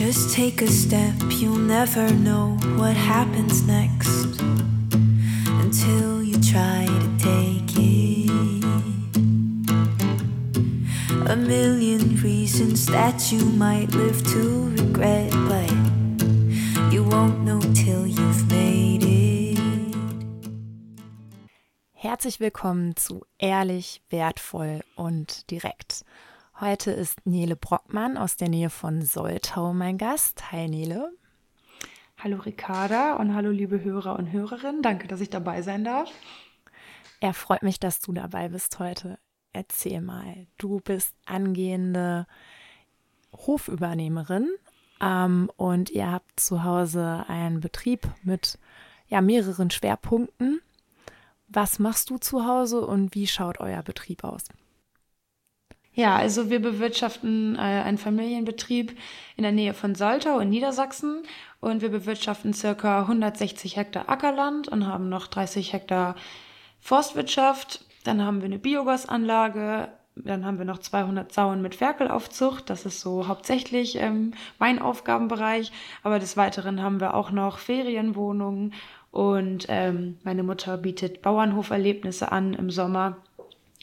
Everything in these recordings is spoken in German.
Just take a step, you'll never know what happens next until you try to take it. A million reasons that you might live to regret, but you won't know till you've made it. Herzlich willkommen zu Ehrlich, Wertvoll und Direkt. Heute ist Nele Brockmann aus der Nähe von Soltau mein Gast. Hi Nele. Hallo Ricarda und hallo liebe Hörer und Hörerinnen. Danke, dass ich dabei sein darf. Er freut mich, dass du dabei bist heute. Erzähl mal, du bist angehende Hofübernehmerin ähm, und ihr habt zu Hause einen Betrieb mit ja, mehreren Schwerpunkten. Was machst du zu Hause und wie schaut euer Betrieb aus? Ja, also wir bewirtschaften äh, einen Familienbetrieb in der Nähe von Soltau in Niedersachsen und wir bewirtschaften circa 160 Hektar Ackerland und haben noch 30 Hektar Forstwirtschaft. Dann haben wir eine Biogasanlage, dann haben wir noch 200 Sauen mit Ferkelaufzucht. Das ist so hauptsächlich ähm, mein Aufgabenbereich. Aber des Weiteren haben wir auch noch Ferienwohnungen und ähm, meine Mutter bietet Bauernhoferlebnisse an im Sommer.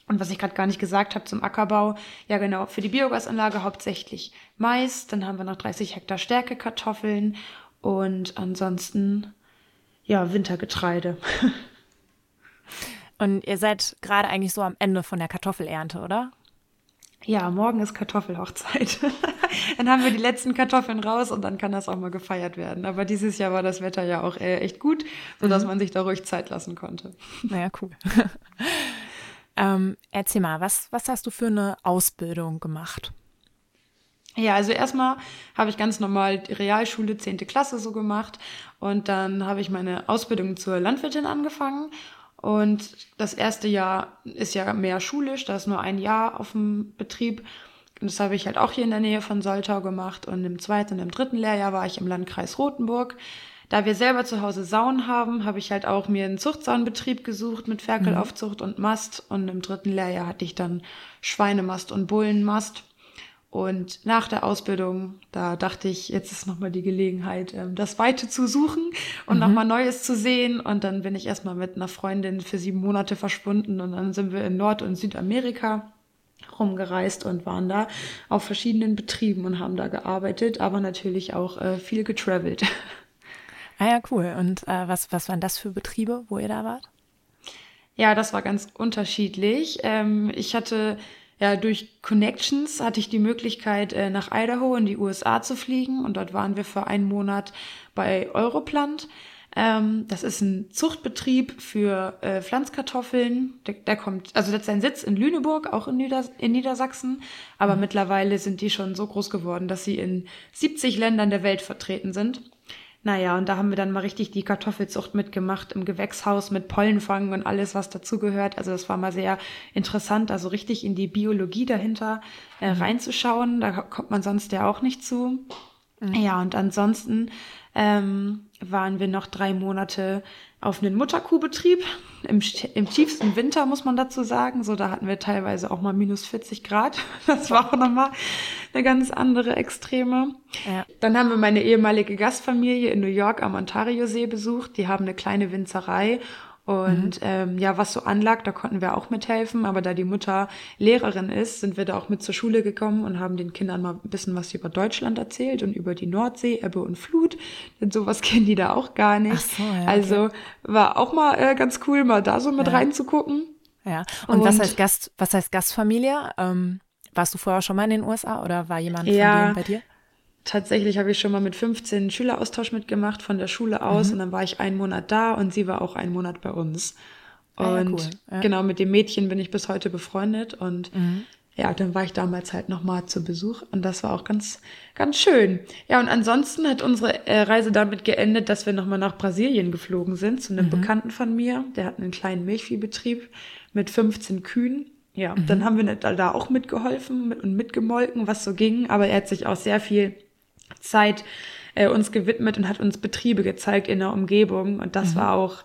Und was ich gerade gar nicht gesagt habe zum Ackerbau, ja genau, für die Biogasanlage hauptsächlich Mais, dann haben wir noch 30 Hektar Stärkekartoffeln und ansonsten ja Wintergetreide. Und ihr seid gerade eigentlich so am Ende von der Kartoffelernte, oder? Ja, morgen ist Kartoffelhochzeit. dann haben wir die letzten Kartoffeln raus und dann kann das auch mal gefeiert werden. Aber dieses Jahr war das Wetter ja auch äh, echt gut, sodass mhm. man sich da ruhig Zeit lassen konnte. Naja, cool. Ähm, erzähl mal, was, was hast du für eine Ausbildung gemacht? Ja, also erstmal habe ich ganz normal die Realschule, zehnte Klasse so gemacht und dann habe ich meine Ausbildung zur Landwirtin angefangen. Und das erste Jahr ist ja mehr schulisch, da ist nur ein Jahr auf dem Betrieb. Und das habe ich halt auch hier in der Nähe von Soltau gemacht. Und im zweiten und im dritten Lehrjahr war ich im Landkreis Rothenburg da wir selber zu Hause Sauen haben, habe ich halt auch mir einen Zuchtsaunbetrieb gesucht mit Ferkelaufzucht und Mast. Und im dritten Lehrjahr hatte ich dann Schweinemast und Bullenmast. Und nach der Ausbildung, da dachte ich, jetzt ist nochmal die Gelegenheit, ähm, das Weite zu suchen und mhm. nochmal Neues zu sehen. Und dann bin ich erstmal mit einer Freundin für sieben Monate verschwunden und dann sind wir in Nord- und Südamerika rumgereist und waren da auf verschiedenen Betrieben und haben da gearbeitet, aber natürlich auch äh, viel getravelt. Ah ja, cool. Und äh, was, was waren das für Betriebe, wo ihr da wart? Ja, das war ganz unterschiedlich. Ähm, ich hatte ja durch Connections hatte ich die Möglichkeit, äh, nach Idaho in die USA zu fliegen und dort waren wir für einen Monat bei Europlant. Ähm, das ist ein Zuchtbetrieb für äh, Pflanzkartoffeln. Der, der, kommt, also das ist sein Sitz in Lüneburg, auch in, Nieder in Niedersachsen. Aber mhm. mittlerweile sind die schon so groß geworden, dass sie in 70 Ländern der Welt vertreten sind. Naja, und da haben wir dann mal richtig die Kartoffelzucht mitgemacht im Gewächshaus mit Pollenfang und alles, was dazugehört. Also das war mal sehr interessant, also richtig in die Biologie dahinter äh, mhm. reinzuschauen. Da kommt man sonst ja auch nicht zu. Mhm. Ja, und ansonsten ähm, waren wir noch drei Monate auf einen Mutterkuhbetrieb. Im, Im tiefsten Winter, muss man dazu sagen. So, da hatten wir teilweise auch mal minus 40 Grad. Das war auch nochmal eine ganz andere Extreme. Ja. Dann haben wir meine ehemalige Gastfamilie in New York am Ontario-See besucht. Die haben eine kleine Winzerei und mhm. ähm, ja, was so anlag, da konnten wir auch mithelfen. Aber da die Mutter Lehrerin ist, sind wir da auch mit zur Schule gekommen und haben den Kindern mal ein bisschen was über Deutschland erzählt und über die Nordsee, Ebbe und Flut. Denn sowas kennen die da auch gar nicht. Ach so, ja, also okay. war auch mal äh, ganz cool, mal da so mit ja. reinzugucken. Ja. Und, und, was heißt Gast, was heißt Gastfamilie? Ähm, warst du vorher schon mal in den USA oder war jemand ja, von denen bei dir? Tatsächlich habe ich schon mal mit 15 Schüleraustausch mitgemacht von der Schule aus mhm. und dann war ich einen Monat da und sie war auch einen Monat bei uns. Und ah, ja, cool. ja. genau mit dem Mädchen bin ich bis heute befreundet und mhm. ja, dann war ich damals halt nochmal zu Besuch und das war auch ganz, ganz schön. Ja, und ansonsten hat unsere äh, Reise damit geendet, dass wir nochmal nach Brasilien geflogen sind zu einem mhm. Bekannten von mir. Der hat einen kleinen Milchviehbetrieb mit 15 Kühen. Ja, mhm. dann haben wir da auch mitgeholfen und mitgemolken, was so ging. Aber er hat sich auch sehr viel Zeit äh, uns gewidmet und hat uns Betriebe gezeigt in der Umgebung. Und das mhm. war auch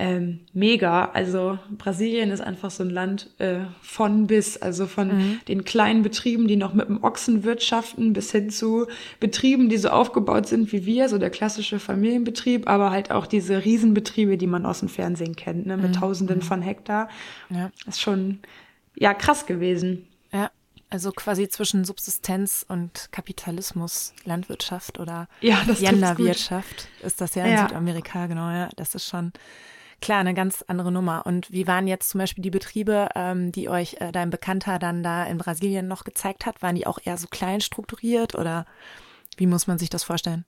ähm, mega. Also Brasilien ist einfach so ein Land äh, von bis, also von mhm. den kleinen Betrieben, die noch mit dem Ochsen wirtschaften, bis hin zu Betrieben, die so aufgebaut sind wie wir, so der klassische Familienbetrieb, aber halt auch diese Riesenbetriebe, die man aus dem Fernsehen kennt, ne, mit mhm. Tausenden mhm. von Hektar. Ja. ist schon ja krass gewesen. Also quasi zwischen Subsistenz und Kapitalismus, Landwirtschaft oder ja, Genderwirtschaft ist das ja in ja. Südamerika, genau, ja. Das ist schon klar, eine ganz andere Nummer. Und wie waren jetzt zum Beispiel die Betriebe, ähm, die euch äh, dein Bekannter dann da in Brasilien noch gezeigt hat? Waren die auch eher so klein strukturiert oder wie muss man sich das vorstellen?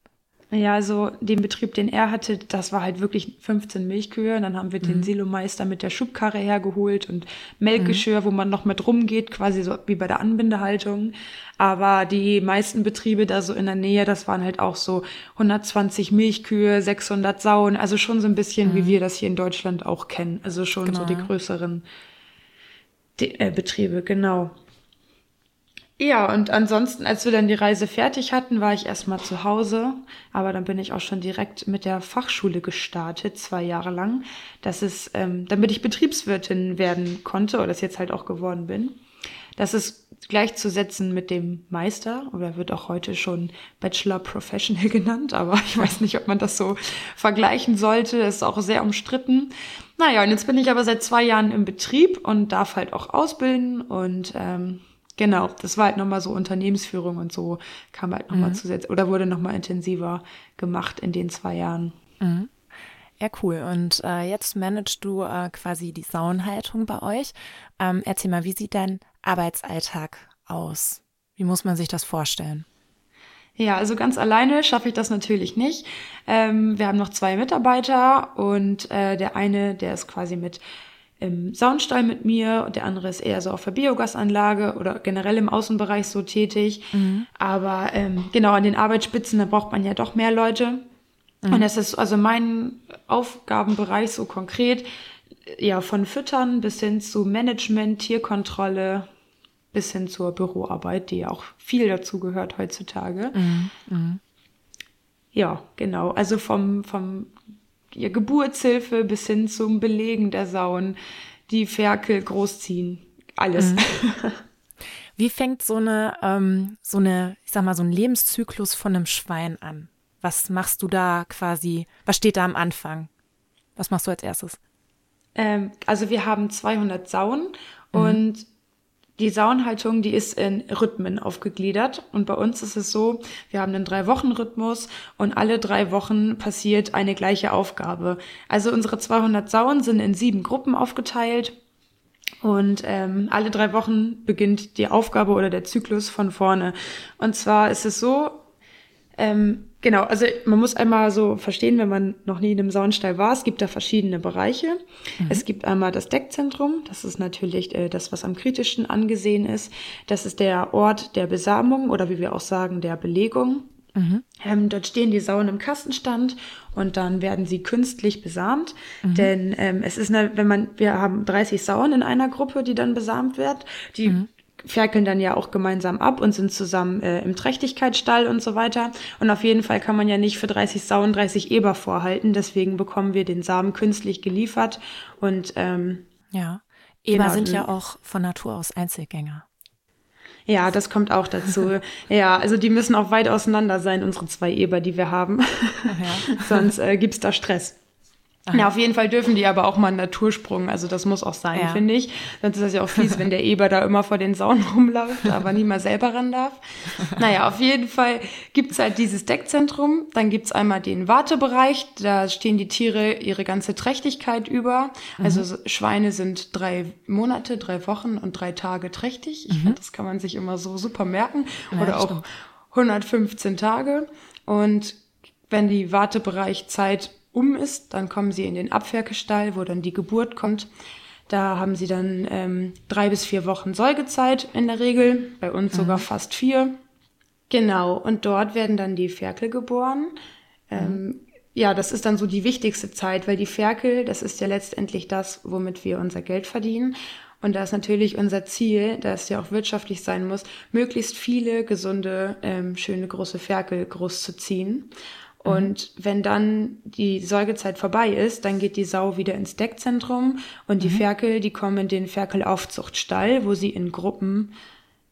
Ja, also den Betrieb, den er hatte, das war halt wirklich 15 Milchkühe. Dann haben wir mhm. den Silomeister mit der Schubkarre hergeholt und Melkgeschirr, mhm. wo man noch mit rumgeht, quasi so wie bei der Anbindehaltung. Aber die meisten Betriebe da so in der Nähe, das waren halt auch so 120 Milchkühe, 600 Sauen. Also schon so ein bisschen, mhm. wie wir das hier in Deutschland auch kennen. Also schon genau, so die größeren die, äh, Betriebe, genau. Ja, und ansonsten, als wir dann die Reise fertig hatten, war ich erstmal zu Hause. Aber dann bin ich auch schon direkt mit der Fachschule gestartet, zwei Jahre lang. Das ist, ähm, damit ich Betriebswirtin werden konnte, oder das jetzt halt auch geworden bin. Das ist gleichzusetzen mit dem Meister oder wird auch heute schon Bachelor Professional genannt, aber ich weiß nicht, ob man das so vergleichen sollte. Ist auch sehr umstritten. Naja, und jetzt bin ich aber seit zwei Jahren im Betrieb und darf halt auch ausbilden und ähm, Genau, das war halt nochmal so Unternehmensführung und so kam halt nochmal mhm. zusätzlich oder wurde nochmal intensiver gemacht in den zwei Jahren. Mhm. Ja, cool. Und äh, jetzt managst du äh, quasi die Saunhaltung bei euch. Ähm, erzähl mal, wie sieht dein Arbeitsalltag aus? Wie muss man sich das vorstellen? Ja, also ganz alleine schaffe ich das natürlich nicht. Ähm, wir haben noch zwei Mitarbeiter und äh, der eine, der ist quasi mit im Saunstall mit mir und der andere ist eher so auf der Biogasanlage oder generell im Außenbereich so tätig. Mhm. Aber ähm, genau an den Arbeitsspitzen, da braucht man ja doch mehr Leute. Mhm. Und das ist also mein Aufgabenbereich so konkret, ja, von Füttern bis hin zu Management, Tierkontrolle, bis hin zur Büroarbeit, die ja auch viel dazu gehört heutzutage. Mhm. mhm. Ja, genau. Also vom, vom ihr Geburtshilfe bis hin zum Belegen der Sauen, die Ferkel großziehen, alles. Mhm. Wie fängt so eine, ähm, so eine, ich sag mal, so ein Lebenszyklus von einem Schwein an? Was machst du da quasi? Was steht da am Anfang? Was machst du als erstes? Ähm, also wir haben 200 Sauen mhm. und die Saunhaltung, die ist in Rhythmen aufgegliedert. Und bei uns ist es so, wir haben einen Drei-Wochen-Rhythmus und alle drei Wochen passiert eine gleiche Aufgabe. Also unsere 200 Sauen sind in sieben Gruppen aufgeteilt. Und ähm, alle drei Wochen beginnt die Aufgabe oder der Zyklus von vorne. Und zwar ist es so, ähm, Genau, also man muss einmal so verstehen, wenn man noch nie in einem Saunstall war, es gibt da verschiedene Bereiche. Mhm. Es gibt einmal das Deckzentrum, das ist natürlich äh, das, was am kritischsten angesehen ist. Das ist der Ort der Besamung oder wie wir auch sagen, der Belegung. Mhm. Ähm, dort stehen die Sauen im Kastenstand und dann werden sie künstlich besamt. Mhm. Denn ähm, es ist eine, wenn man, wir haben 30 Sauen in einer Gruppe, die dann besamt wird. Die mhm ferkeln dann ja auch gemeinsam ab und sind zusammen äh, im Trächtigkeitsstall und so weiter. Und auf jeden Fall kann man ja nicht für 30 Sauen 30 Eber vorhalten. Deswegen bekommen wir den Samen künstlich geliefert. Und ähm, ja, Eber genau, sind ja auch von Natur aus Einzelgänger. Ja, das kommt auch dazu. ja, also die müssen auch weit auseinander sein, unsere zwei Eber, die wir haben. Ja. Sonst äh, gibt's da Stress. Aha. Ja, auf jeden Fall dürfen die aber auch mal einen Natursprung. Also das muss auch sein, ja. finde ich. Sonst ist das ja auch fies, wenn der Eber da immer vor den Saunen rumläuft, aber nie mal selber ran darf. Naja, auf jeden Fall gibt's halt dieses Deckzentrum. Dann gibt's einmal den Wartebereich. Da stehen die Tiere ihre ganze Trächtigkeit über. Mhm. Also Schweine sind drei Monate, drei Wochen und drei Tage trächtig. Ich mhm. finde, das kann man sich immer so super merken. Ja, Oder auch stimmt. 115 Tage. Und wenn die Wartebereichzeit um ist, dann kommen sie in den Abferkestall, wo dann die Geburt kommt. Da haben sie dann ähm, drei bis vier Wochen Säugezeit in der Regel, bei uns mhm. sogar fast vier. Genau, und dort werden dann die Ferkel geboren. Ähm, mhm. Ja, das ist dann so die wichtigste Zeit, weil die Ferkel, das ist ja letztendlich das, womit wir unser Geld verdienen. Und da ist natürlich unser Ziel, da es ja auch wirtschaftlich sein muss, möglichst viele gesunde, ähm, schöne große Ferkel großzuziehen. Und mhm. wenn dann die Säugezeit vorbei ist, dann geht die Sau wieder ins Deckzentrum und die mhm. Ferkel, die kommen in den Ferkelaufzuchtstall, wo sie in Gruppen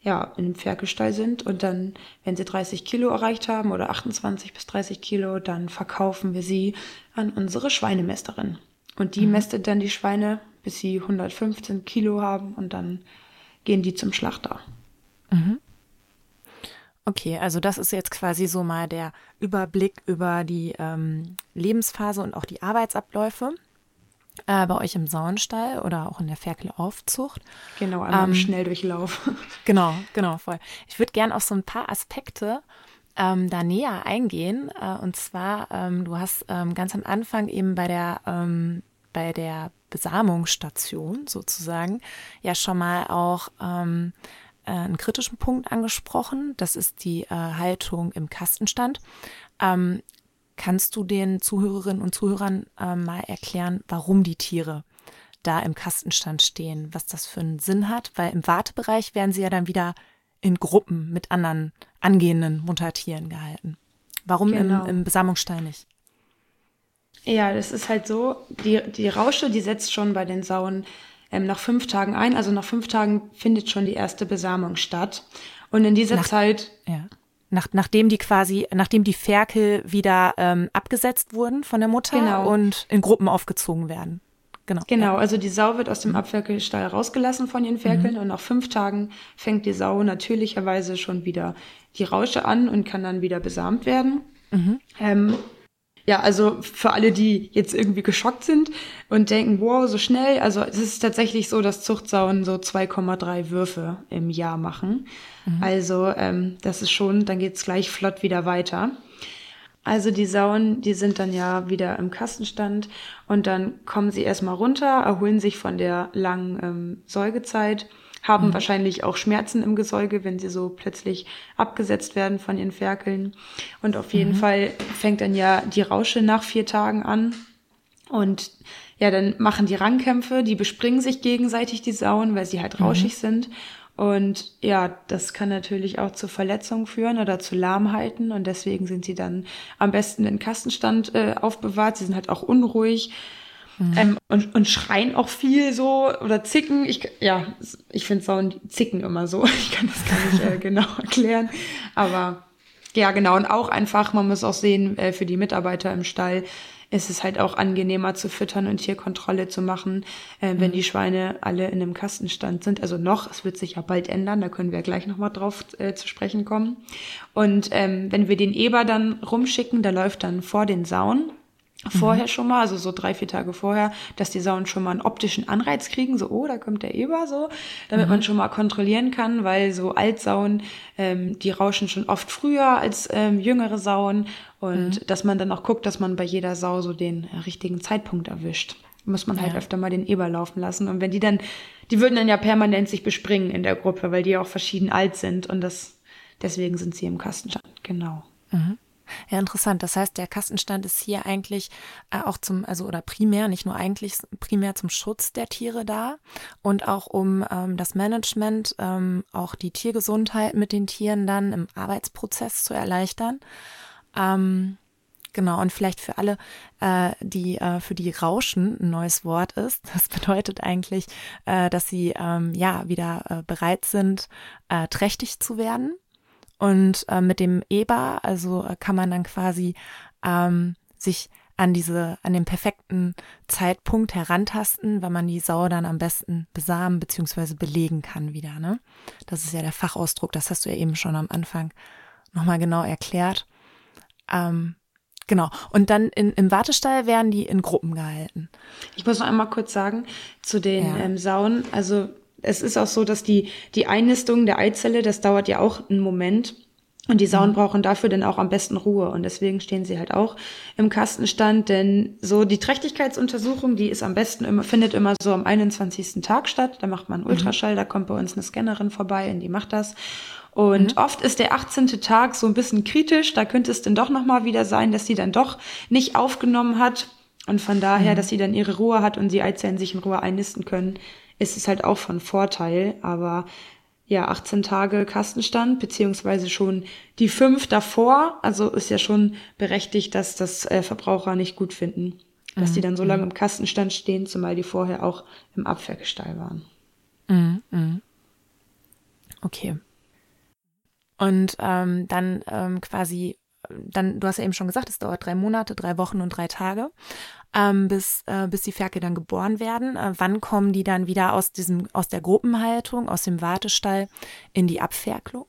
ja, in dem Ferkelstall sind und dann, wenn sie 30 Kilo erreicht haben oder 28 bis 30 Kilo, dann verkaufen wir sie an unsere Schweinemesterin. Und die mhm. mästet dann die Schweine, bis sie 115 Kilo haben und dann gehen die zum Schlachter. Mhm. Okay, also das ist jetzt quasi so mal der Überblick über die ähm, Lebensphase und auch die Arbeitsabläufe äh, bei euch im Saunstall oder auch in der Ferkelaufzucht. Genau, einmal ähm, Schnelldurchlauf. Genau, genau, voll. Ich würde gerne auf so ein paar Aspekte ähm, da näher eingehen. Äh, und zwar, ähm, du hast ähm, ganz am Anfang eben bei der, ähm, bei der Besamungsstation sozusagen ja schon mal auch ähm, äh, einen kritischen Punkt angesprochen. Das ist die äh, Haltung im Kastenstand. Ähm, kannst du den Zuhörerinnen und Zuhörern äh, mal erklären, warum die Tiere da im Kastenstand stehen, was das für einen Sinn hat? Weil im Wartebereich werden sie ja dann wieder in Gruppen mit anderen angehenden Muttertieren gehalten. Warum genau. im, im Besamungsstall nicht? Ja, das ist halt so, die, die Rausche, die setzt schon bei den Sauen ähm, nach fünf Tagen ein. Also nach fünf Tagen findet schon die erste Besamung statt. Und in dieser nach, Zeit. Ja. Nach, nachdem die quasi, nachdem die Ferkel wieder ähm, abgesetzt wurden von der Mutter genau. und in Gruppen aufgezogen werden. Genau. Genau, ja. also die Sau wird aus dem Abferkelstall rausgelassen von ihren Ferkeln mhm. und nach fünf Tagen fängt die Sau natürlicherweise schon wieder die Rausche an und kann dann wieder besamt werden. Mhm. Ähm, ja, also für alle, die jetzt irgendwie geschockt sind und denken, wow, so schnell. Also es ist tatsächlich so, dass Zuchtsauen so 2,3 Würfe im Jahr machen. Mhm. Also ähm, das ist schon, dann geht's gleich flott wieder weiter. Also die Sauen, die sind dann ja wieder im Kastenstand und dann kommen sie erstmal runter, erholen sich von der langen ähm, Säugezeit haben mhm. wahrscheinlich auch Schmerzen im Gesäuge, wenn sie so plötzlich abgesetzt werden von ihren Ferkeln. Und auf jeden mhm. Fall fängt dann ja die Rausche nach vier Tagen an. Und ja, dann machen die Rangkämpfe, die bespringen sich gegenseitig die Sauen, weil sie halt mhm. rauschig mhm. sind. Und ja, das kann natürlich auch zu Verletzungen führen oder zu Lahmheiten. Und deswegen sind sie dann am besten in Kastenstand äh, aufbewahrt. Sie sind halt auch unruhig. Mhm. Ähm, und, und schreien auch viel so oder zicken. Ich, ja, ich finde Sauen zicken immer so. Ich kann das gar nicht äh, genau erklären. Aber ja, genau. Und auch einfach, man muss auch sehen, äh, für die Mitarbeiter im Stall ist es halt auch angenehmer zu füttern und Tierkontrolle zu machen, äh, wenn mhm. die Schweine alle in einem Kastenstand sind. Also noch, es wird sich ja bald ändern, da können wir gleich nochmal drauf äh, zu sprechen kommen. Und ähm, wenn wir den Eber dann rumschicken, der läuft dann vor den Sauen vorher mhm. schon mal, also so drei, vier Tage vorher, dass die Sauen schon mal einen optischen Anreiz kriegen, so, oh, da kommt der Eber, so, damit mhm. man schon mal kontrollieren kann, weil so Altsauen, ähm, die rauschen schon oft früher als ähm, jüngere Sauen und mhm. dass man dann auch guckt, dass man bei jeder Sau so den äh, richtigen Zeitpunkt erwischt. Muss man halt ja. öfter mal den Eber laufen lassen. Und wenn die dann, die würden dann ja permanent sich bespringen in der Gruppe, weil die auch verschieden alt sind und das, deswegen sind sie im Kastenstand, genau. Ja, interessant. Das heißt, der Kastenstand ist hier eigentlich äh, auch zum, also oder primär, nicht nur eigentlich, primär zum Schutz der Tiere da und auch um ähm, das Management, ähm, auch die Tiergesundheit mit den Tieren dann im Arbeitsprozess zu erleichtern. Ähm, Genau, und vielleicht für alle, äh, die äh, für die Rauschen ein neues Wort ist. Das bedeutet eigentlich, äh, dass sie ähm, ja wieder äh, bereit sind, äh, trächtig zu werden. Und äh, mit dem EBA, also äh, kann man dann quasi ähm, sich an diese, an den perfekten Zeitpunkt herantasten, wenn man die Sau dann am besten besamen bzw. belegen kann wieder. Ne? Das ist ja der Fachausdruck, das hast du ja eben schon am Anfang nochmal genau erklärt. Ähm, Genau. Und dann in, im Wartestall werden die in Gruppen gehalten. Ich muss noch einmal kurz sagen zu den ja. ähm, Sauen. Also es ist auch so, dass die, die Einnistung der Eizelle, das dauert ja auch einen Moment. Und die Sauen mhm. brauchen dafür dann auch am besten Ruhe. Und deswegen stehen sie halt auch im Kastenstand. Denn so die Trächtigkeitsuntersuchung, die ist am besten immer, findet immer so am 21. Tag statt. Da macht man mhm. Ultraschall, mhm. da kommt bei uns eine Scannerin vorbei und die macht das. Und mhm. oft ist der 18. Tag so ein bisschen kritisch. Da könnte es dann doch nochmal wieder sein, dass sie dann doch nicht aufgenommen hat. Und von daher, mhm. dass sie dann ihre Ruhe hat und die Eizellen sich in Ruhe einnisten können, ist es halt auch von Vorteil. Aber ja 18 Tage Kastenstand, beziehungsweise schon die fünf davor. Also ist ja schon berechtigt, dass das äh, Verbraucher nicht gut finden, dass mhm. die dann so lange mhm. im Kastenstand stehen, zumal die vorher auch im Abwehrgestall waren. Mhm. mhm. Okay. Und ähm, dann ähm, quasi, dann, du hast ja eben schon gesagt, es dauert drei Monate, drei Wochen und drei Tage ähm, bis, äh, bis die Ferkel dann geboren werden. Äh, wann kommen die dann wieder aus, diesem, aus der Gruppenhaltung, aus dem Wartestall in die Abferkelung?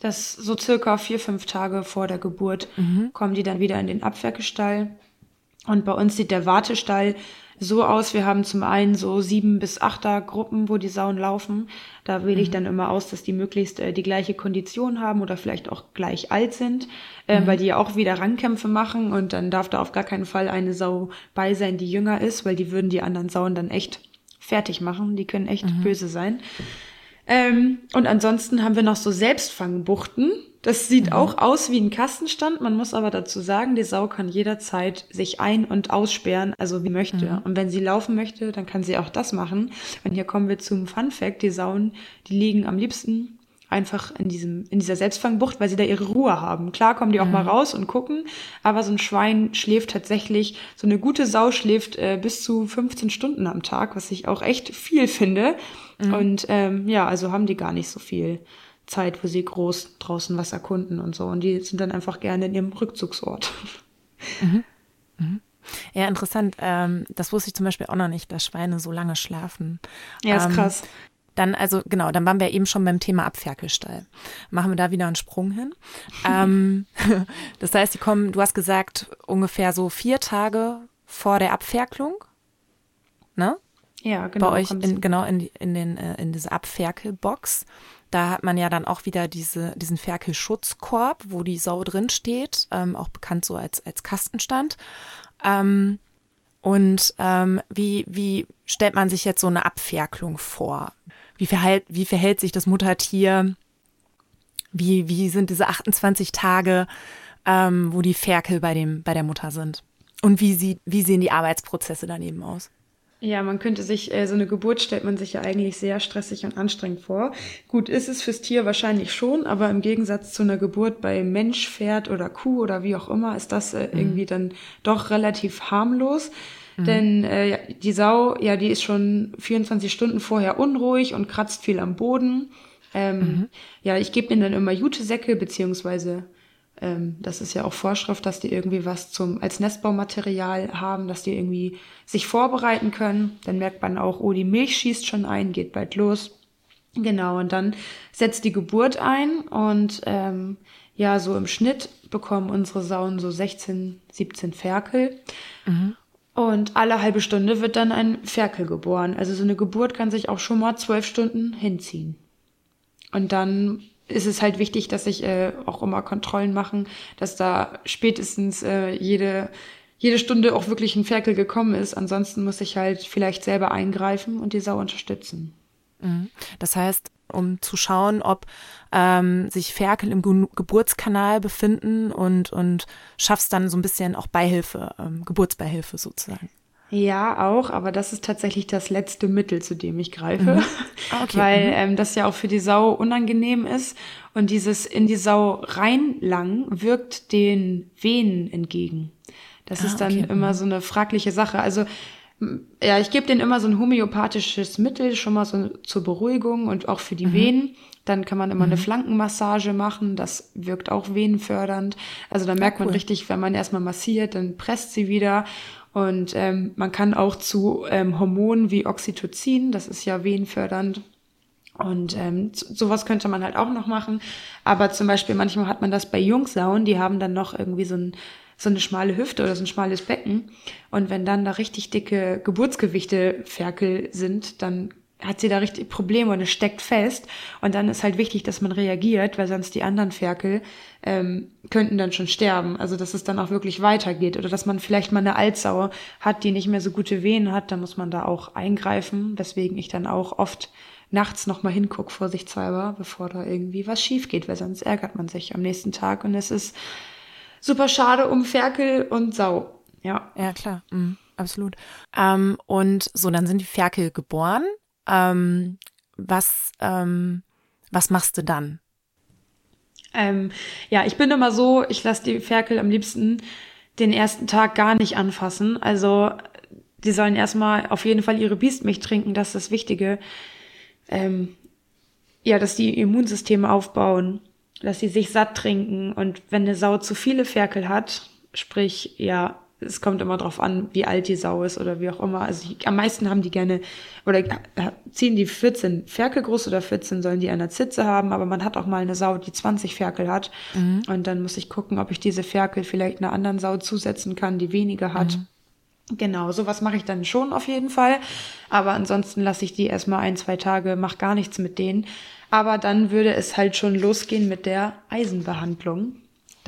Das so circa vier, fünf Tage vor der Geburt mhm. kommen die dann wieder in den Abferkelstall. Und bei uns sieht der Wartestall so aus. Wir haben zum einen so sieben bis achter Gruppen, wo die Sauen laufen. Da wähle ich mhm. dann immer aus, dass die möglichst äh, die gleiche Kondition haben oder vielleicht auch gleich alt sind, äh, mhm. weil die ja auch wieder Rangkämpfe machen und dann darf da auf gar keinen Fall eine Sau bei sein, die jünger ist, weil die würden die anderen Sauen dann echt fertig machen. Die können echt mhm. böse sein. Ähm, und ansonsten haben wir noch so Selbstfangbuchten. Das sieht mhm. auch aus wie ein Kastenstand. Man muss aber dazu sagen, die Sau kann jederzeit sich ein- und aussperren, also wie möchte. Mhm. Und wenn sie laufen möchte, dann kann sie auch das machen. Und hier kommen wir zum Fun Fact. Die Sauen, die liegen am liebsten einfach in diesem, in dieser Selbstfangbucht, weil sie da ihre Ruhe haben. Klar kommen die auch mhm. mal raus und gucken, aber so ein Schwein schläft tatsächlich, so eine gute Sau schläft äh, bis zu 15 Stunden am Tag, was ich auch echt viel finde. Mhm. Und ähm, ja, also haben die gar nicht so viel Zeit, wo sie groß draußen was erkunden und so. Und die sind dann einfach gerne in ihrem Rückzugsort. Mhm. Mhm. Ja, interessant. Ähm, das wusste ich zum Beispiel auch noch nicht, dass Schweine so lange schlafen. Ja, ist ähm, krass. Dann, also genau, dann waren wir eben schon beim Thema Abferkelstall. Machen wir da wieder einen Sprung hin. ähm, das heißt, die kommen, du hast gesagt, ungefähr so vier Tage vor der Abferkelung. Ne? Ja, genau. Bei euch in, genau in, in, den, äh, in diese Abferkelbox. Da hat man ja dann auch wieder diese, diesen Ferkelschutzkorb, wo die Sau drin steht, ähm, auch bekannt so als, als Kastenstand. Ähm, und ähm, wie, wie stellt man sich jetzt so eine Abferkelung vor? Wie verhält, wie verhält sich das Muttertier? Wie, wie sind diese 28 Tage, ähm, wo die Ferkel bei, dem, bei der Mutter sind? Und wie, sieht, wie sehen die Arbeitsprozesse daneben aus? Ja, man könnte sich, äh, so eine Geburt stellt man sich ja eigentlich sehr stressig und anstrengend vor. Gut, ist es fürs Tier wahrscheinlich schon, aber im Gegensatz zu einer Geburt bei Mensch, Pferd oder Kuh oder wie auch immer, ist das äh, mhm. irgendwie dann doch relativ harmlos. Mhm. Denn äh, die Sau, ja, die ist schon 24 Stunden vorher unruhig und kratzt viel am Boden. Ähm, mhm. Ja, ich gebe ihnen dann immer Jutesäcke, beziehungsweise ähm, das ist ja auch Vorschrift, dass die irgendwie was zum als Nestbaumaterial haben, dass die irgendwie sich vorbereiten können. Dann merkt man auch, oh, die Milch schießt schon ein, geht bald los. Genau, und dann setzt die Geburt ein und ähm, ja, so im Schnitt bekommen unsere Sauen so 16, 17 Ferkel. Mhm. Und alle halbe Stunde wird dann ein Ferkel geboren. Also so eine Geburt kann sich auch schon mal zwölf Stunden hinziehen. Und dann ist es halt wichtig, dass sich äh, auch immer Kontrollen machen, dass da spätestens äh, jede, jede Stunde auch wirklich ein Ferkel gekommen ist. Ansonsten muss ich halt vielleicht selber eingreifen und die Sau unterstützen. Mhm. Das heißt, um zu schauen, ob ähm, sich Ferkel im Ge Geburtskanal befinden und, und schaffst dann so ein bisschen auch Beihilfe, ähm, Geburtsbeihilfe sozusagen. Ja, auch, aber das ist tatsächlich das letzte Mittel, zu dem ich greife, mhm. Ah, okay. weil mhm. ähm, das ja auch für die Sau unangenehm ist und dieses in die Sau reinlangen wirkt den Venen entgegen. Das ah, ist dann okay. immer mhm. so eine fragliche Sache. Also ja, ich gebe denen immer so ein homöopathisches Mittel, schon mal so zur Beruhigung und auch für die mhm. Venen. Dann kann man immer mhm. eine Flankenmassage machen, das wirkt auch venenfördernd. Also da merkt ja, cool. man richtig, wenn man erstmal massiert, dann presst sie wieder. Und ähm, man kann auch zu ähm, Hormonen wie Oxytocin, das ist ja venenfördernd, und ähm, sowas könnte man halt auch noch machen. Aber zum Beispiel manchmal hat man das bei Jungsauen, die haben dann noch irgendwie so ein so eine schmale Hüfte oder so ein schmales Becken. Und wenn dann da richtig dicke Geburtsgewichte Ferkel sind, dann hat sie da richtig Probleme und es steckt fest. Und dann ist halt wichtig, dass man reagiert, weil sonst die anderen Ferkel ähm, könnten dann schon sterben. Also dass es dann auch wirklich weitergeht. Oder dass man vielleicht mal eine Altsau hat, die nicht mehr so gute Wehen hat, dann muss man da auch eingreifen. Weswegen ich dann auch oft nachts nochmal hinguck, vorsichtshalber, bevor da irgendwie was schief geht, weil sonst ärgert man sich am nächsten Tag und es ist super schade um Ferkel und Sau. Ja. Ja, klar. Mhm, absolut. Ähm, und so, dann sind die Ferkel geboren. Ähm, was, ähm, Was machst du dann? Ähm, ja, ich bin immer so, ich lasse die Ferkel am liebsten den ersten Tag gar nicht anfassen. Also die sollen erstmal auf jeden Fall ihre Biestmilch trinken, das ist das Wichtige. Ähm, ja, dass die Immunsysteme aufbauen, dass sie sich satt trinken und wenn eine Sau zu viele Ferkel hat, sprich, ja, es kommt immer drauf an, wie alt die Sau ist oder wie auch immer. Also am meisten haben die gerne oder äh, ziehen die 14 Ferkel groß oder 14 sollen die einer Zitze haben, aber man hat auch mal eine Sau, die 20 Ferkel hat. Mhm. Und dann muss ich gucken, ob ich diese Ferkel vielleicht einer anderen Sau zusetzen kann, die weniger hat. Mhm. Genau, sowas mache ich dann schon auf jeden Fall. Aber ansonsten lasse ich die erstmal ein, zwei Tage, mach gar nichts mit denen. Aber dann würde es halt schon losgehen mit der Eisenbehandlung.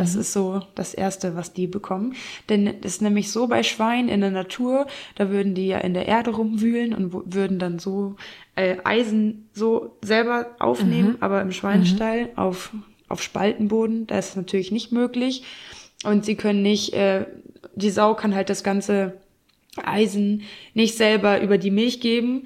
Das ist so das Erste, was die bekommen. Denn es ist nämlich so bei Schweinen in der Natur, da würden die ja in der Erde rumwühlen und würden dann so äh, Eisen so selber aufnehmen, mhm. aber im Schweinstall mhm. auf, auf Spaltenboden, da ist es natürlich nicht möglich. Und sie können nicht, äh, die Sau kann halt das ganze Eisen nicht selber über die Milch geben.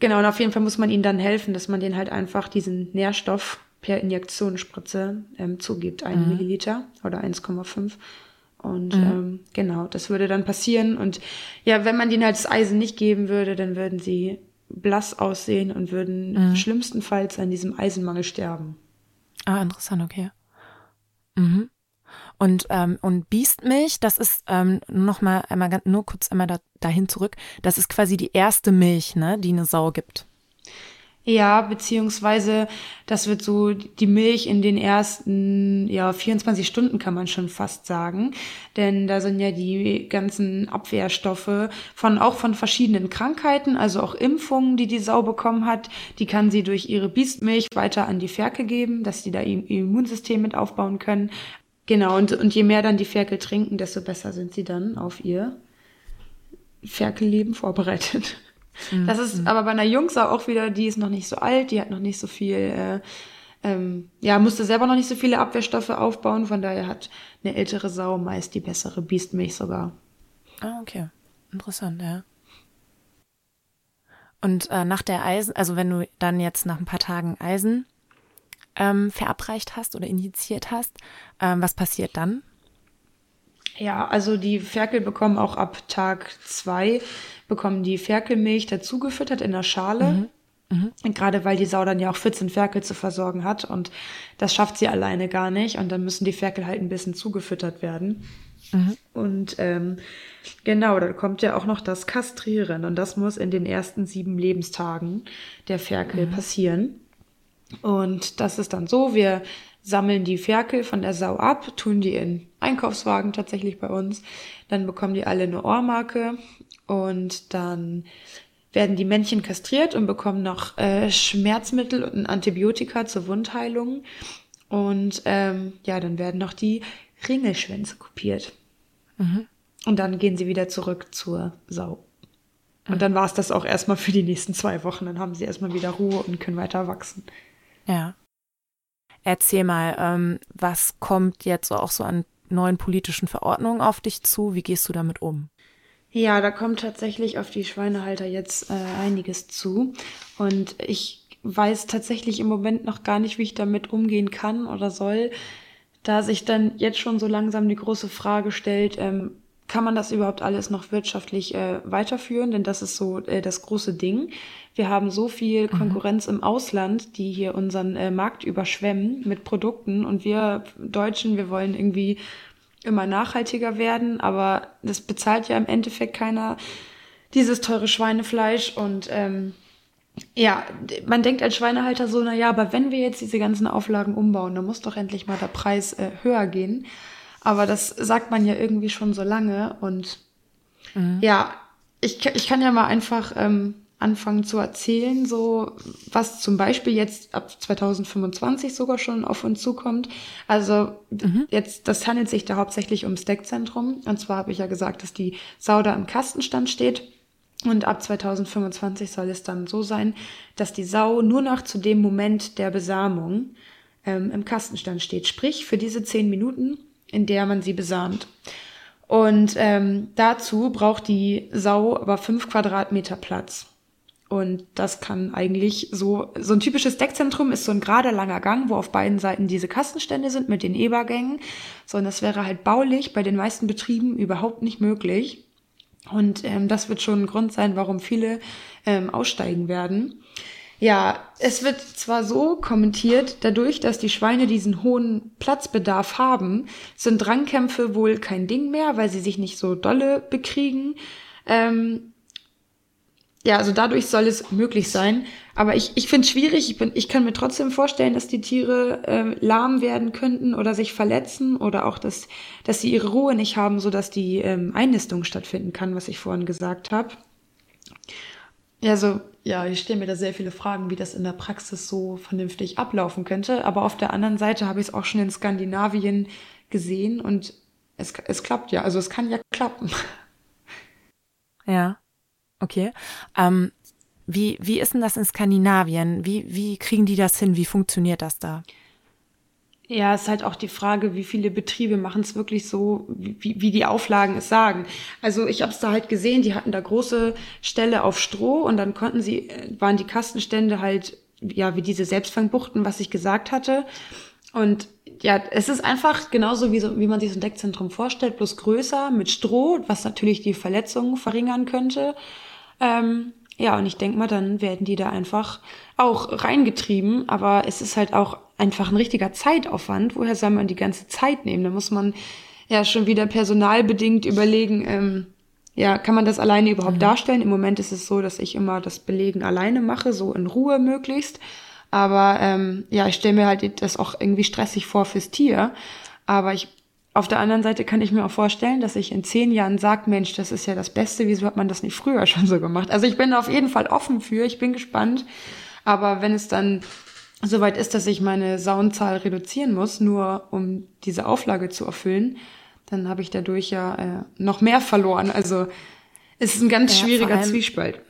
Genau, und auf jeden Fall muss man ihnen dann helfen, dass man denen halt einfach diesen Nährstoff per Injektionsspritze ähm, zugibt, ein mhm. Milliliter oder 1,5. Und mhm. ähm, genau, das würde dann passieren. Und ja, wenn man denen halt das Eisen nicht geben würde, dann würden sie blass aussehen und würden mhm. schlimmstenfalls an diesem Eisenmangel sterben. Ah, interessant, okay. Mhm. Und, ähm, und Biestmilch, das ist ähm, noch mal einmal nur kurz einmal da, dahin zurück. Das ist quasi die erste Milch, ne, die eine Sau gibt. Ja, beziehungsweise das wird so die Milch in den ersten ja 24 Stunden kann man schon fast sagen, denn da sind ja die ganzen Abwehrstoffe von auch von verschiedenen Krankheiten, also auch Impfungen, die die Sau bekommen hat, die kann sie durch ihre Biestmilch weiter an die Ferkel geben, dass die da ihr Immunsystem mit aufbauen können. Genau und und je mehr dann die Ferkel trinken, desto besser sind sie dann auf ihr Ferkelleben vorbereitet. Mhm. Das ist aber bei einer Jungsau auch wieder, die ist noch nicht so alt, die hat noch nicht so viel, äh, ähm, ja, musste selber noch nicht so viele Abwehrstoffe aufbauen, von daher hat eine ältere Sau meist die bessere Biestmilch sogar. Ah, okay. Interessant, ja. Und äh, nach der Eisen, also wenn du dann jetzt nach ein paar Tagen Eisen ähm, verabreicht hast oder injiziert hast, ähm, was passiert dann? Ja, also die Ferkel bekommen auch ab Tag zwei bekommen die Ferkelmilch dazugefüttert in der Schale. Mhm. Mhm. Gerade weil die Sau dann ja auch 14 Ferkel zu versorgen hat und das schafft sie alleine gar nicht und dann müssen die Ferkel halt ein bisschen zugefüttert werden. Mhm. Und ähm, genau, dann kommt ja auch noch das Kastrieren und das muss in den ersten sieben Lebenstagen der Ferkel mhm. passieren. Und das ist dann so, wir sammeln die Ferkel von der Sau ab, tun die in Einkaufswagen tatsächlich bei uns. Dann bekommen die alle eine Ohrmarke und dann werden die Männchen kastriert und bekommen noch äh, Schmerzmittel und ein Antibiotika zur Wundheilung. Und ähm, ja, dann werden noch die Ringelschwänze kopiert. Mhm. Und dann gehen sie wieder zurück zur Sau. Und dann war es das auch erstmal für die nächsten zwei Wochen. Dann haben sie erstmal wieder Ruhe und können weiter wachsen. Ja. Erzähl mal, ähm, was kommt jetzt auch so an neuen politischen Verordnungen auf dich zu? Wie gehst du damit um? Ja, da kommt tatsächlich auf die Schweinehalter jetzt äh, einiges zu. Und ich weiß tatsächlich im Moment noch gar nicht, wie ich damit umgehen kann oder soll, da sich dann jetzt schon so langsam die große Frage stellt, ähm, kann man das überhaupt alles noch wirtschaftlich äh, weiterführen? Denn das ist so äh, das große Ding. Wir haben so viel mhm. Konkurrenz mhm. im Ausland, die hier unseren äh, Markt überschwemmen mit Produkten. Und wir Deutschen, wir wollen irgendwie immer nachhaltiger werden, aber das bezahlt ja im Endeffekt keiner, dieses teure Schweinefleisch. Und ähm, ja, man denkt als Schweinehalter so, na ja, aber wenn wir jetzt diese ganzen Auflagen umbauen, dann muss doch endlich mal der Preis äh, höher gehen. Aber das sagt man ja irgendwie schon so lange. Und mhm. ja, ich, ich kann ja mal einfach ähm, anfangen zu erzählen, so was zum Beispiel jetzt ab 2025 sogar schon auf uns zukommt. Also mhm. jetzt, das handelt sich da hauptsächlich ums Deckzentrum. Und zwar habe ich ja gesagt, dass die Sauda im Kastenstand steht. Und ab 2025 soll es dann so sein, dass die Sau nur noch zu dem Moment der Besamung ähm, im Kastenstand steht. Sprich, für diese zehn Minuten in der man sie besamt. Und ähm, dazu braucht die Sau aber fünf Quadratmeter Platz. Und das kann eigentlich so, so ein typisches Deckzentrum ist so ein gerader langer Gang, wo auf beiden Seiten diese Kastenstände sind mit den Ebergängen. So, und das wäre halt baulich bei den meisten Betrieben überhaupt nicht möglich. Und ähm, das wird schon ein Grund sein, warum viele ähm, aussteigen werden. Ja, es wird zwar so kommentiert, dadurch, dass die Schweine diesen hohen Platzbedarf haben, sind Drangkämpfe wohl kein Ding mehr, weil sie sich nicht so dolle bekriegen. Ähm, ja, also dadurch soll es möglich sein. Aber ich, ich finde es schwierig. Ich, bin, ich kann mir trotzdem vorstellen, dass die Tiere äh, lahm werden könnten oder sich verletzen oder auch, dass, dass sie ihre Ruhe nicht haben, sodass die ähm, Einnistung stattfinden kann, was ich vorhin gesagt habe. Ja, so, ja, ich stelle mir da sehr viele Fragen, wie das in der Praxis so vernünftig ablaufen könnte. Aber auf der anderen Seite habe ich es auch schon in Skandinavien gesehen und es, es klappt ja. Also es kann ja klappen. Ja. Okay. Ähm, wie, wie ist denn das in Skandinavien? Wie, wie kriegen die das hin? Wie funktioniert das da? Ja, ist halt auch die Frage, wie viele Betriebe machen es wirklich so, wie, wie die Auflagen es sagen. Also ich habe es da halt gesehen, die hatten da große Ställe auf Stroh und dann konnten sie, äh, waren die Kastenstände halt, ja, wie diese Selbstfangbuchten, was ich gesagt hatte. Und ja, es ist einfach genauso, wie, so, wie man sich so ein Deckzentrum vorstellt, bloß größer mit Stroh, was natürlich die Verletzungen verringern könnte. Ähm, ja, und ich denke mal, dann werden die da einfach auch reingetrieben, aber es ist halt auch einfach ein richtiger Zeitaufwand. Woher soll man die ganze Zeit nehmen? Da muss man ja schon wieder personalbedingt überlegen, ähm, ja, kann man das alleine überhaupt mhm. darstellen? Im Moment ist es so, dass ich immer das Belegen alleine mache, so in Ruhe möglichst. Aber ähm, ja, ich stelle mir halt das auch irgendwie stressig vor fürs Tier. Aber ich auf der anderen Seite kann ich mir auch vorstellen, dass ich in zehn Jahren sage, Mensch, das ist ja das Beste, wieso hat man das nicht früher schon so gemacht? Also ich bin auf jeden Fall offen für, ich bin gespannt. Aber wenn es dann soweit ist, dass ich meine Saunzahl reduzieren muss, nur um diese Auflage zu erfüllen, dann habe ich dadurch ja äh, noch mehr verloren. Also es ist ein ganz ja, schwieriger allem, Zwiespalt.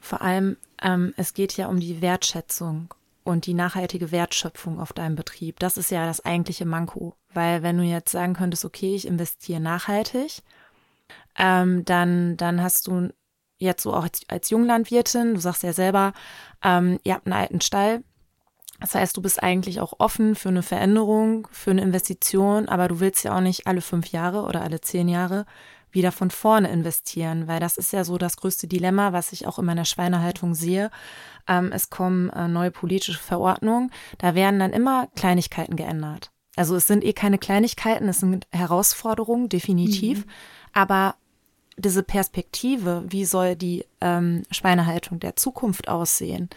Vor allem, ähm, es geht ja um die Wertschätzung und die nachhaltige Wertschöpfung auf deinem Betrieb. Das ist ja das eigentliche Manko. Weil wenn du jetzt sagen könntest, okay, ich investiere nachhaltig, ähm, dann, dann hast du jetzt so auch als, als Junglandwirtin, du sagst ja selber, ähm, ihr habt einen alten Stall. Das heißt, du bist eigentlich auch offen für eine Veränderung, für eine Investition, aber du willst ja auch nicht alle fünf Jahre oder alle zehn Jahre wieder von vorne investieren, weil das ist ja so das größte Dilemma, was ich auch in meiner Schweinehaltung sehe. Ähm, es kommen äh, neue politische Verordnungen, da werden dann immer Kleinigkeiten geändert. Also es sind eh keine Kleinigkeiten, es sind Herausforderungen, definitiv. Mhm. Aber diese Perspektive, wie soll die ähm, Schweinehaltung der Zukunft aussehen?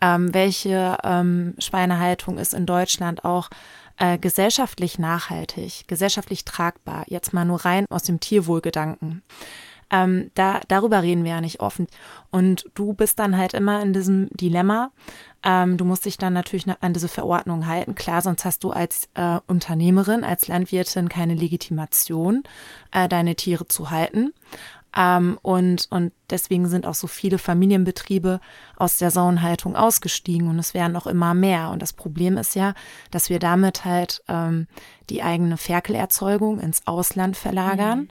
Ähm, welche ähm, Schweinehaltung ist in Deutschland auch äh, gesellschaftlich nachhaltig, gesellschaftlich tragbar, jetzt mal nur rein aus dem Tierwohlgedanken. Ähm, da, darüber reden wir ja nicht offen. Und du bist dann halt immer in diesem Dilemma. Ähm, du musst dich dann natürlich an diese Verordnung halten. Klar, sonst hast du als äh, Unternehmerin, als Landwirtin keine Legitimation, äh, deine Tiere zu halten. Ähm, und, und deswegen sind auch so viele Familienbetriebe aus der Sauenhaltung ausgestiegen und es werden auch immer mehr. Und das Problem ist ja, dass wir damit halt ähm, die eigene Ferkelerzeugung ins Ausland verlagern, mhm.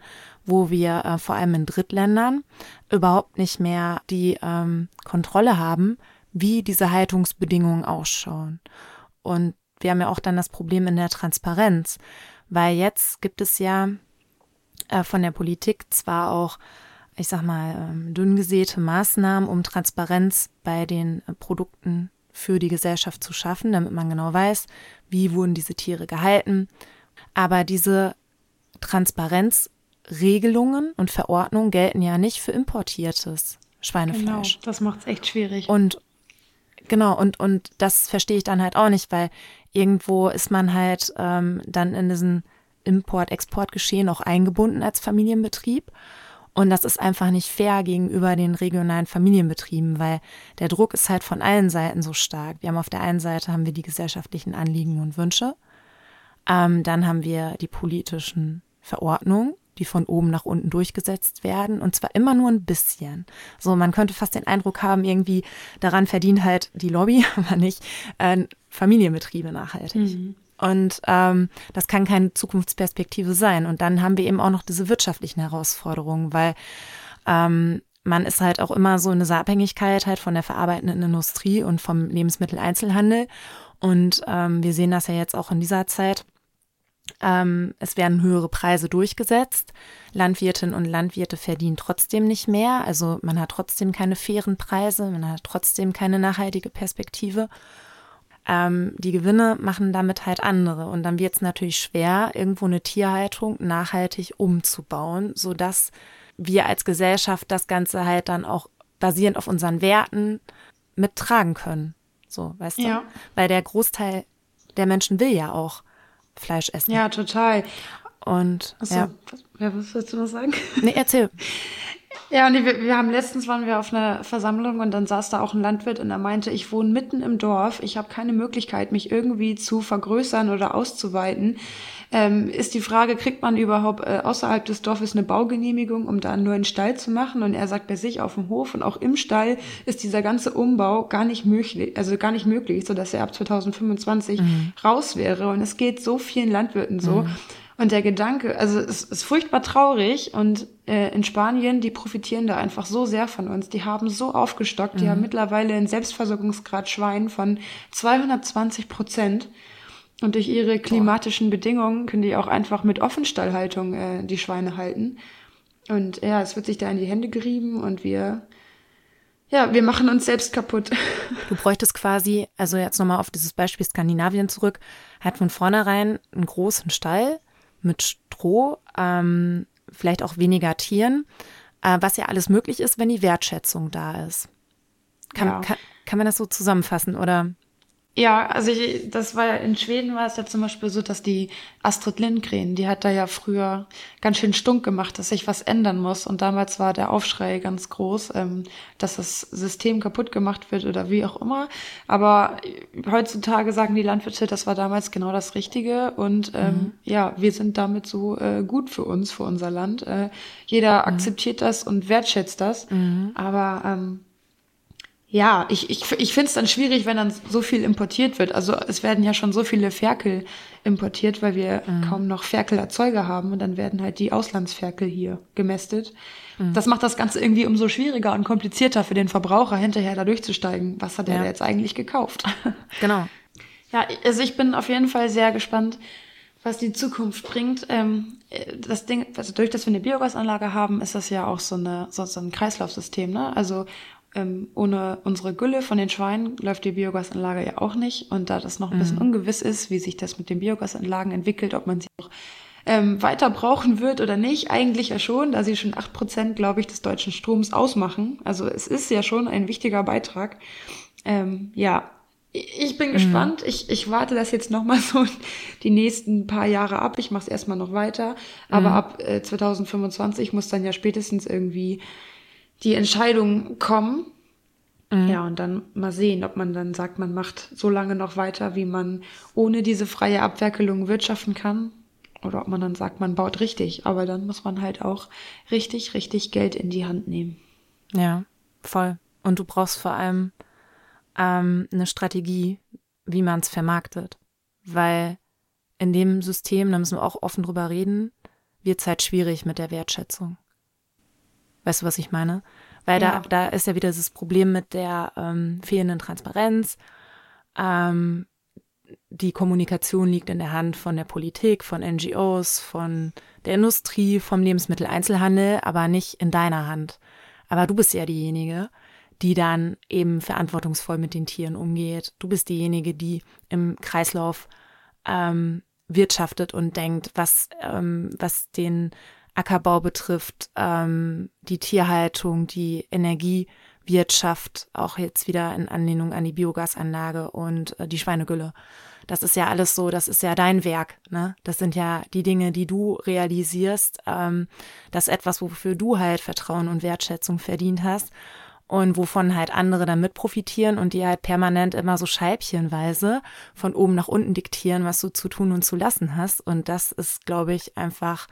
Wo wir äh, vor allem in Drittländern überhaupt nicht mehr die ähm, Kontrolle haben, wie diese Haltungsbedingungen ausschauen. Und wir haben ja auch dann das Problem in der Transparenz, weil jetzt gibt es ja äh, von der Politik zwar auch, ich sag mal, ähm, dünn gesäte Maßnahmen, um Transparenz bei den äh, Produkten für die Gesellschaft zu schaffen, damit man genau weiß, wie wurden diese Tiere gehalten. Aber diese Transparenzregelungen und Verordnungen gelten ja nicht für importiertes Schweinefleisch. Genau, das macht es echt schwierig. Und genau, und, und das verstehe ich dann halt auch nicht, weil irgendwo ist man halt ähm, dann in diesen Import-Export-Geschehen auch eingebunden als Familienbetrieb. Und das ist einfach nicht fair gegenüber den regionalen Familienbetrieben, weil der Druck ist halt von allen Seiten so stark. Wir haben auf der einen Seite haben wir die gesellschaftlichen Anliegen und Wünsche. Ähm, dann haben wir die politischen Verordnungen, die von oben nach unten durchgesetzt werden und zwar immer nur ein bisschen. So, man könnte fast den Eindruck haben, irgendwie daran verdient halt die Lobby, aber nicht äh, Familienbetriebe nachhaltig. Mhm. Und ähm, das kann keine Zukunftsperspektive sein. Und dann haben wir eben auch noch diese wirtschaftlichen Herausforderungen, weil ähm, man ist halt auch immer so in dieser Abhängigkeit halt von der verarbeitenden Industrie und vom Lebensmitteleinzelhandel. Und ähm, wir sehen das ja jetzt auch in dieser Zeit. Ähm, es werden höhere Preise durchgesetzt. Landwirtinnen und Landwirte verdienen trotzdem nicht mehr. Also man hat trotzdem keine fairen Preise, man hat trotzdem keine nachhaltige Perspektive. Ähm, die Gewinne machen damit halt andere. Und dann wird es natürlich schwer, irgendwo eine Tierhaltung nachhaltig umzubauen, sodass wir als Gesellschaft das Ganze halt dann auch basierend auf unseren Werten mittragen können. So, weißt du? Ja. Weil der Großteil der Menschen will ja auch Fleisch essen. Ja, total. Und Achso, ja. was, was willst du noch sagen? Nee, erzähl. Ja, nee, wir, wir haben letztens waren wir auf einer Versammlung und dann saß da auch ein Landwirt und er meinte, ich wohne mitten im Dorf, ich habe keine Möglichkeit, mich irgendwie zu vergrößern oder auszuweiten. Ähm, ist die Frage, kriegt man überhaupt äh, außerhalb des Dorfes eine Baugenehmigung, um da nur einen Stall zu machen? Und er sagt bei sich auf dem Hof und auch im Stall ist dieser ganze Umbau gar nicht möglich, also gar nicht möglich, so dass er ab 2025 mhm. raus wäre. Und es geht so vielen Landwirten so. Mhm. Und der Gedanke, also es ist furchtbar traurig und äh, in Spanien, die profitieren da einfach so sehr von uns. Die haben so aufgestockt, mhm. die haben mittlerweile einen Selbstversorgungsgrad Schwein von 220 Prozent. Und durch ihre klimatischen Boah. Bedingungen können die auch einfach mit Offenstallhaltung äh, die Schweine halten. Und ja, es wird sich da in die Hände gerieben und wir, ja, wir machen uns selbst kaputt. Du bräuchtest quasi, also jetzt nochmal auf dieses Beispiel Skandinavien zurück, halt von vornherein einen großen Stall mit Stroh, ähm, vielleicht auch weniger Tieren, äh, was ja alles möglich ist, wenn die Wertschätzung da ist. Kann, ja. kann, kann man das so zusammenfassen oder? Ja, also ich, das war ja in Schweden war es ja zum Beispiel so, dass die Astrid Lindgren, die hat da ja früher ganz schön stunk gemacht, dass sich was ändern muss. Und damals war der Aufschrei ganz groß, ähm, dass das System kaputt gemacht wird oder wie auch immer. Aber heutzutage sagen die Landwirte, das war damals genau das Richtige. Und ähm, mhm. ja, wir sind damit so äh, gut für uns, für unser Land. Äh, jeder mhm. akzeptiert das und wertschätzt das. Mhm. Aber ähm, ja, ich, ich, ich finde es dann schwierig, wenn dann so viel importiert wird. Also es werden ja schon so viele Ferkel importiert, weil wir mhm. kaum noch Ferkelerzeuger haben und dann werden halt die Auslandsferkel hier gemästet. Mhm. Das macht das Ganze irgendwie umso schwieriger und komplizierter für den Verbraucher, hinterher da durchzusteigen. Was hat ja. er jetzt eigentlich gekauft? Genau. Ja, also ich bin auf jeden Fall sehr gespannt, was die Zukunft bringt. Ähm, das Ding, also durch dass wir eine Biogasanlage haben, ist das ja auch so, eine, so, so ein Kreislaufsystem. Ne? Also ähm, ohne unsere Gülle von den Schweinen läuft die Biogasanlage ja auch nicht. Und da das noch ein mhm. bisschen ungewiss ist, wie sich das mit den Biogasanlagen entwickelt, ob man sie auch ähm, weiter brauchen wird oder nicht, eigentlich ja schon, da sie schon acht Prozent, glaube ich, des deutschen Stroms ausmachen. Also es ist ja schon ein wichtiger Beitrag. Ähm, ja, ich bin mhm. gespannt. Ich, ich warte das jetzt noch mal so die nächsten paar Jahre ab. Ich mache es erstmal noch weiter. Aber mhm. ab äh, 2025 muss dann ja spätestens irgendwie die Entscheidung kommen. Mhm. Ja, und dann mal sehen, ob man dann sagt, man macht so lange noch weiter, wie man ohne diese freie Abwerkelung wirtschaften kann. Oder ob man dann sagt, man baut richtig. Aber dann muss man halt auch richtig, richtig Geld in die Hand nehmen. Ja, voll. Und du brauchst vor allem ähm, eine Strategie, wie man es vermarktet. Weil in dem System, da müssen wir auch offen drüber reden, wird es halt schwierig mit der Wertschätzung. Weißt du, was ich meine? Weil ja. da, da ist ja wieder das Problem mit der ähm, fehlenden Transparenz. Ähm, die Kommunikation liegt in der Hand von der Politik, von NGOs, von der Industrie, vom Lebensmitteleinzelhandel, aber nicht in deiner Hand. Aber du bist ja diejenige, die dann eben verantwortungsvoll mit den Tieren umgeht. Du bist diejenige, die im Kreislauf ähm, wirtschaftet und denkt, was, ähm, was den Ackerbau betrifft, ähm, die Tierhaltung, die Energiewirtschaft, auch jetzt wieder in Anlehnung an die Biogasanlage und äh, die Schweinegülle. Das ist ja alles so, das ist ja dein Werk. Ne? Das sind ja die Dinge, die du realisierst. Ähm, das ist etwas, wofür du halt Vertrauen und Wertschätzung verdient hast und wovon halt andere dann mit profitieren und die halt permanent immer so scheibchenweise von oben nach unten diktieren, was du zu tun und zu lassen hast. Und das ist, glaube ich, einfach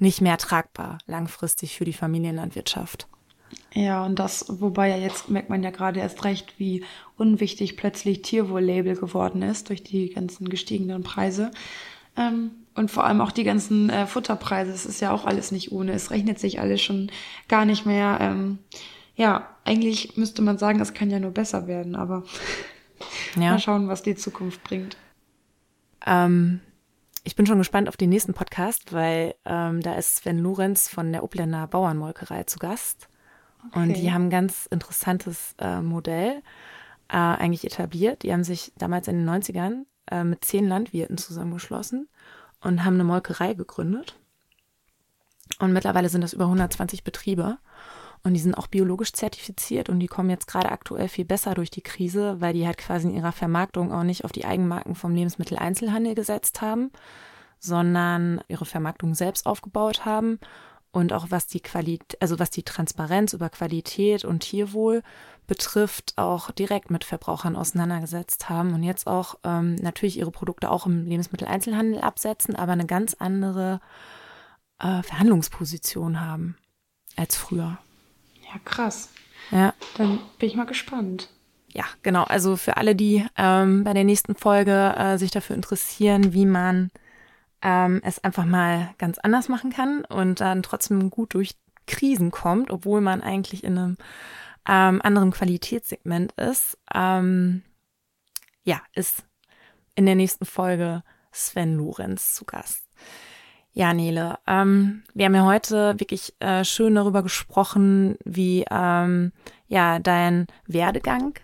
nicht mehr tragbar langfristig für die Familienlandwirtschaft. Ja, und das, wobei ja jetzt merkt man ja gerade erst recht, wie unwichtig plötzlich Tierwohl-Label geworden ist durch die ganzen gestiegenen Preise. Ähm, und vor allem auch die ganzen äh, Futterpreise, es ist ja auch alles nicht ohne. Es rechnet sich alles schon gar nicht mehr. Ähm, ja, eigentlich müsste man sagen, es kann ja nur besser werden, aber ja. mal schauen, was die Zukunft bringt. Ähm, ich bin schon gespannt auf den nächsten Podcast, weil ähm, da ist Sven Lorenz von der Obländer Bauernmolkerei zu Gast. Okay. Und die haben ein ganz interessantes äh, Modell äh, eigentlich etabliert. Die haben sich damals in den 90ern äh, mit zehn Landwirten zusammengeschlossen und haben eine Molkerei gegründet. Und mittlerweile sind das über 120 Betriebe. Und die sind auch biologisch zertifiziert und die kommen jetzt gerade aktuell viel besser durch die Krise, weil die halt quasi in ihrer Vermarktung auch nicht auf die Eigenmarken vom Lebensmitteleinzelhandel gesetzt haben, sondern ihre Vermarktung selbst aufgebaut haben und auch was die Qualität, also was die Transparenz über Qualität und Tierwohl betrifft, auch direkt mit Verbrauchern auseinandergesetzt haben und jetzt auch ähm, natürlich ihre Produkte auch im Lebensmitteleinzelhandel absetzen, aber eine ganz andere äh, Verhandlungsposition haben als früher. Ja, krass. Ja. Dann bin ich mal gespannt. Ja, genau. Also für alle, die ähm, bei der nächsten Folge äh, sich dafür interessieren, wie man ähm, es einfach mal ganz anders machen kann und dann trotzdem gut durch Krisen kommt, obwohl man eigentlich in einem ähm, anderen Qualitätssegment ist. Ähm, ja, ist in der nächsten Folge Sven Lorenz zu Gast. Ja, Nele, ähm, wir haben ja heute wirklich äh, schön darüber gesprochen, wie ähm, ja dein Werdegang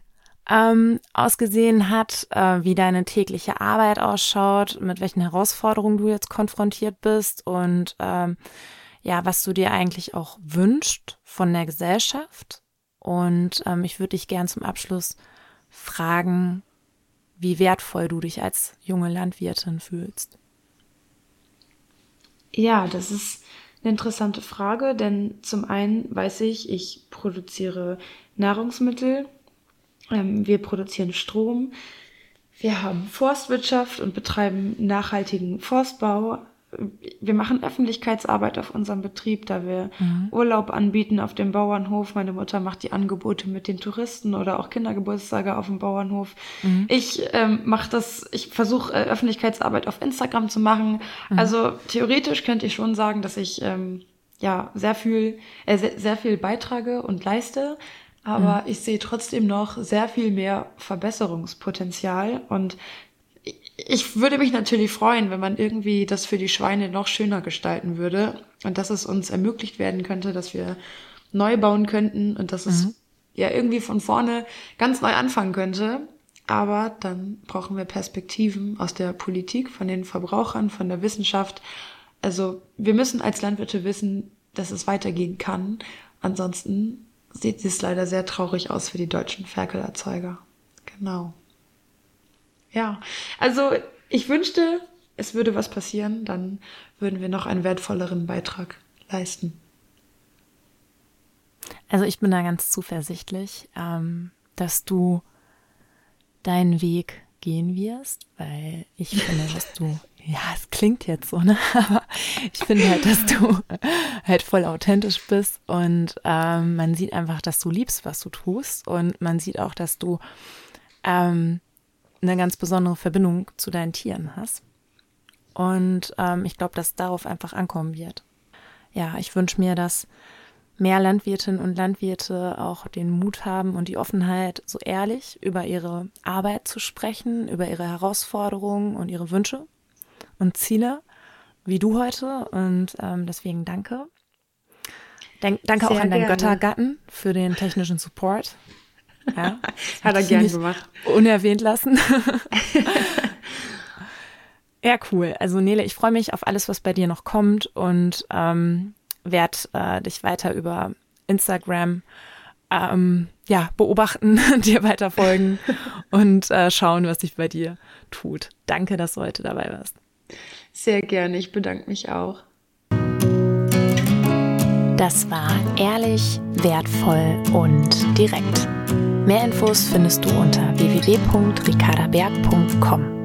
ähm, ausgesehen hat, äh, wie deine tägliche Arbeit ausschaut, mit welchen Herausforderungen du jetzt konfrontiert bist und ähm, ja, was du dir eigentlich auch wünscht von der Gesellschaft. Und ähm, ich würde dich gern zum Abschluss fragen, wie wertvoll du dich als junge Landwirtin fühlst. Ja, das ist eine interessante Frage, denn zum einen weiß ich, ich produziere Nahrungsmittel, ähm, wir produzieren Strom, wir haben Forstwirtschaft und betreiben nachhaltigen Forstbau wir machen Öffentlichkeitsarbeit auf unserem Betrieb, da wir mhm. Urlaub anbieten auf dem Bauernhof. Meine Mutter macht die Angebote mit den Touristen oder auch Kindergeburtstage auf dem Bauernhof. Mhm. Ich ähm, mache das, ich versuche äh, Öffentlichkeitsarbeit auf Instagram zu machen. Mhm. Also theoretisch könnte ich schon sagen, dass ich ähm, ja sehr viel, äh, sehr, sehr viel beitrage und leiste. Aber mhm. ich sehe trotzdem noch sehr viel mehr Verbesserungspotenzial und ich würde mich natürlich freuen, wenn man irgendwie das für die Schweine noch schöner gestalten würde und dass es uns ermöglicht werden könnte, dass wir neu bauen könnten und dass mhm. es ja irgendwie von vorne ganz neu anfangen könnte. Aber dann brauchen wir Perspektiven aus der Politik, von den Verbrauchern, von der Wissenschaft. Also wir müssen als Landwirte wissen, dass es weitergehen kann. Ansonsten sieht es leider sehr traurig aus für die deutschen Ferkelerzeuger. Genau. Ja, also ich wünschte, es würde was passieren, dann würden wir noch einen wertvolleren Beitrag leisten. Also ich bin da ganz zuversichtlich, ähm, dass du deinen Weg gehen wirst, weil ich finde, dass du, ja, es klingt jetzt so, ne? Aber ich finde halt, dass du halt voll authentisch bist und ähm, man sieht einfach, dass du liebst, was du tust und man sieht auch, dass du ähm, eine ganz besondere Verbindung zu deinen Tieren hast. Und ähm, ich glaube, dass darauf einfach ankommen wird. Ja, ich wünsche mir, dass mehr Landwirtinnen und Landwirte auch den Mut haben und die Offenheit, so ehrlich über ihre Arbeit zu sprechen, über ihre Herausforderungen und ihre Wünsche und Ziele, wie du heute. Und ähm, deswegen danke. Denk, danke Sehr auch an deinen gerne. Göttergatten für den technischen Support. Ja, Hat er gern gemacht. Unerwähnt lassen. ja, cool. Also Nele, ich freue mich auf alles, was bei dir noch kommt und ähm, werde äh, dich weiter über Instagram ähm, ja, beobachten, dir weiter folgen und äh, schauen, was sich bei dir tut. Danke, dass du heute dabei warst. Sehr gerne, ich bedanke mich auch. Das war ehrlich, wertvoll und direkt. Mehr Infos findest du unter www.ricardaberg.com.